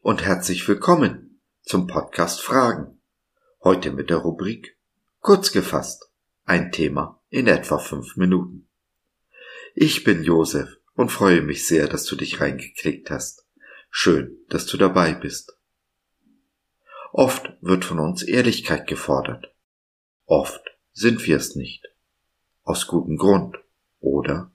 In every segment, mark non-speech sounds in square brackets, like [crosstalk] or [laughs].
und herzlich willkommen zum Podcast Fragen. Heute mit der Rubrik Kurz gefasst, ein Thema in etwa fünf Minuten. Ich bin Josef und freue mich sehr, dass du dich reingeklickt hast. Schön, dass du dabei bist. Oft wird von uns Ehrlichkeit gefordert. Oft sind wir es nicht. Aus gutem Grund, oder?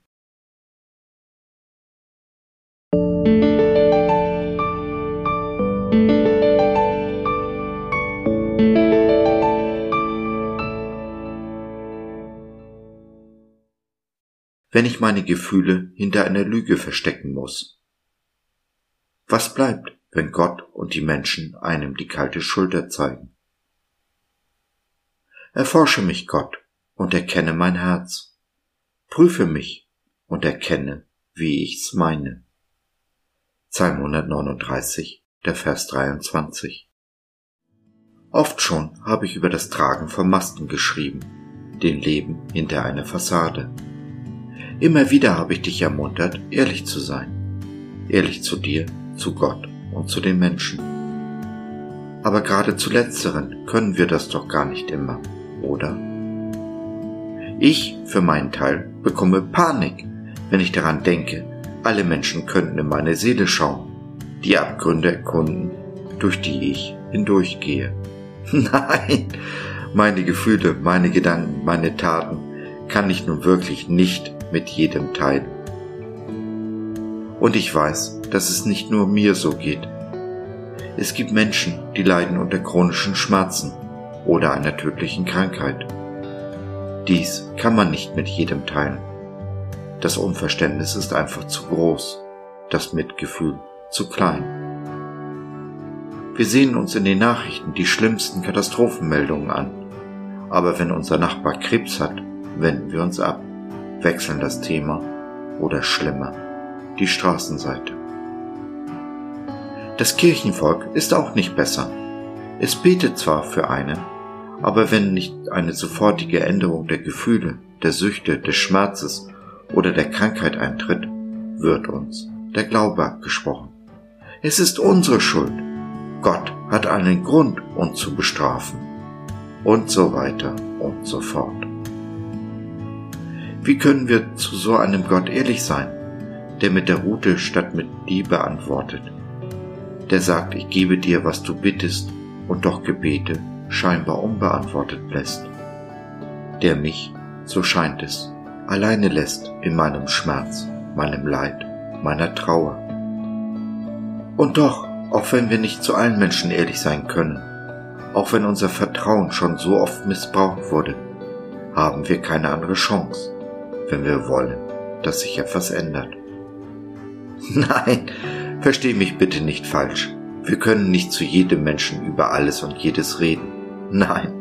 Wenn ich meine Gefühle hinter einer Lüge verstecken muss? Was bleibt, wenn Gott und die Menschen einem die kalte Schulter zeigen? Erforsche mich, Gott, und erkenne mein Herz. Prüfe mich und erkenne, wie ich's meine. Psalm 139, der Vers 23. Oft schon habe ich über das Tragen von Masten geschrieben, den Leben hinter einer Fassade. Immer wieder habe ich dich ermuntert, ehrlich zu sein. Ehrlich zu dir, zu Gott und zu den Menschen. Aber gerade zu letzteren können wir das doch gar nicht immer, oder? Ich, für meinen Teil, bekomme Panik, wenn ich daran denke, alle Menschen könnten in meine Seele schauen, die Abgründe erkunden, durch die ich hindurchgehe. [laughs] Nein, meine Gefühle, meine Gedanken, meine Taten kann ich nun wirklich nicht mit jedem teilen. Und ich weiß, dass es nicht nur mir so geht. Es gibt Menschen, die leiden unter chronischen Schmerzen oder einer tödlichen Krankheit. Dies kann man nicht mit jedem teilen. Das Unverständnis ist einfach zu groß, das Mitgefühl zu klein. Wir sehen uns in den Nachrichten die schlimmsten Katastrophenmeldungen an, aber wenn unser Nachbar Krebs hat, wenden wir uns ab wechseln das Thema oder schlimmer, die Straßenseite. Das Kirchenvolk ist auch nicht besser. Es betet zwar für einen, aber wenn nicht eine sofortige Änderung der Gefühle, der Süchte, des Schmerzes oder der Krankheit eintritt, wird uns der Glaube abgesprochen. Es ist unsere Schuld. Gott hat einen Grund, uns zu bestrafen. Und so weiter und so fort. Wie können wir zu so einem Gott ehrlich sein, der mit der Rute statt mit Liebe antwortet, der sagt, ich gebe dir, was du bittest und doch Gebete scheinbar unbeantwortet lässt, der mich, so scheint es, alleine lässt in meinem Schmerz, meinem Leid, meiner Trauer. Und doch, auch wenn wir nicht zu allen Menschen ehrlich sein können, auch wenn unser Vertrauen schon so oft missbraucht wurde, haben wir keine andere Chance wenn wir wollen, dass sich etwas ändert. [laughs] Nein, versteh mich bitte nicht falsch. Wir können nicht zu jedem Menschen über alles und jedes reden. Nein,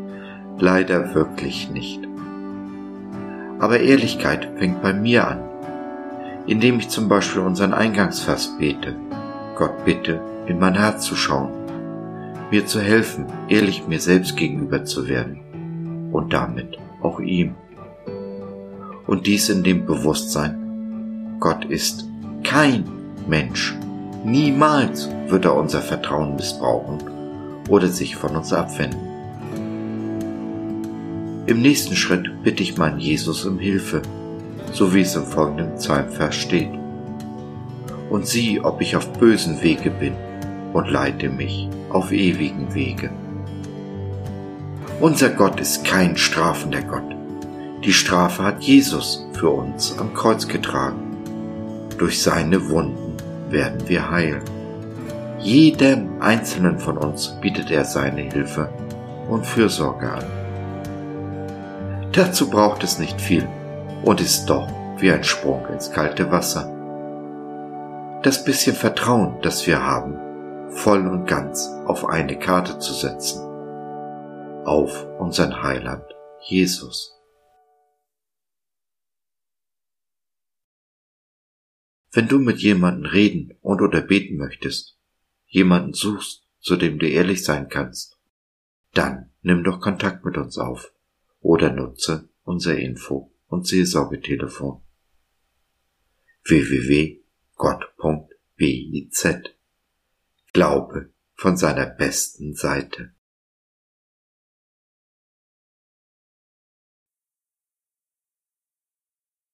leider wirklich nicht. Aber Ehrlichkeit fängt bei mir an, indem ich zum Beispiel unseren Eingangsvers bete. Gott bitte, in mein Herz zu schauen, mir zu helfen, ehrlich mir selbst gegenüber zu werden und damit auch ihm und dies in dem Bewusstsein, Gott ist kein Mensch. Niemals wird er unser Vertrauen missbrauchen oder sich von uns abwenden. Im nächsten Schritt bitte ich meinen Jesus um Hilfe, so wie es im folgenden Psalmvers steht. Und sieh, ob ich auf bösen Wege bin und leite mich auf ewigen Wege. Unser Gott ist kein strafender Gott. Die Strafe hat Jesus für uns am Kreuz getragen. Durch seine Wunden werden wir heil. Jedem Einzelnen von uns bietet er seine Hilfe und Fürsorge an. Dazu braucht es nicht viel und ist doch wie ein Sprung ins kalte Wasser. Das bisschen Vertrauen, das wir haben, voll und ganz auf eine Karte zu setzen. Auf unseren Heiland Jesus. Wenn du mit jemandem reden und oder beten möchtest, jemanden suchst, zu dem du ehrlich sein kannst, dann nimm doch Kontakt mit uns auf oder nutze unser Info- und Seelsorgetelefon www.gott.biz Glaube von seiner besten Seite.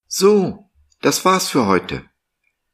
So, das war's für heute.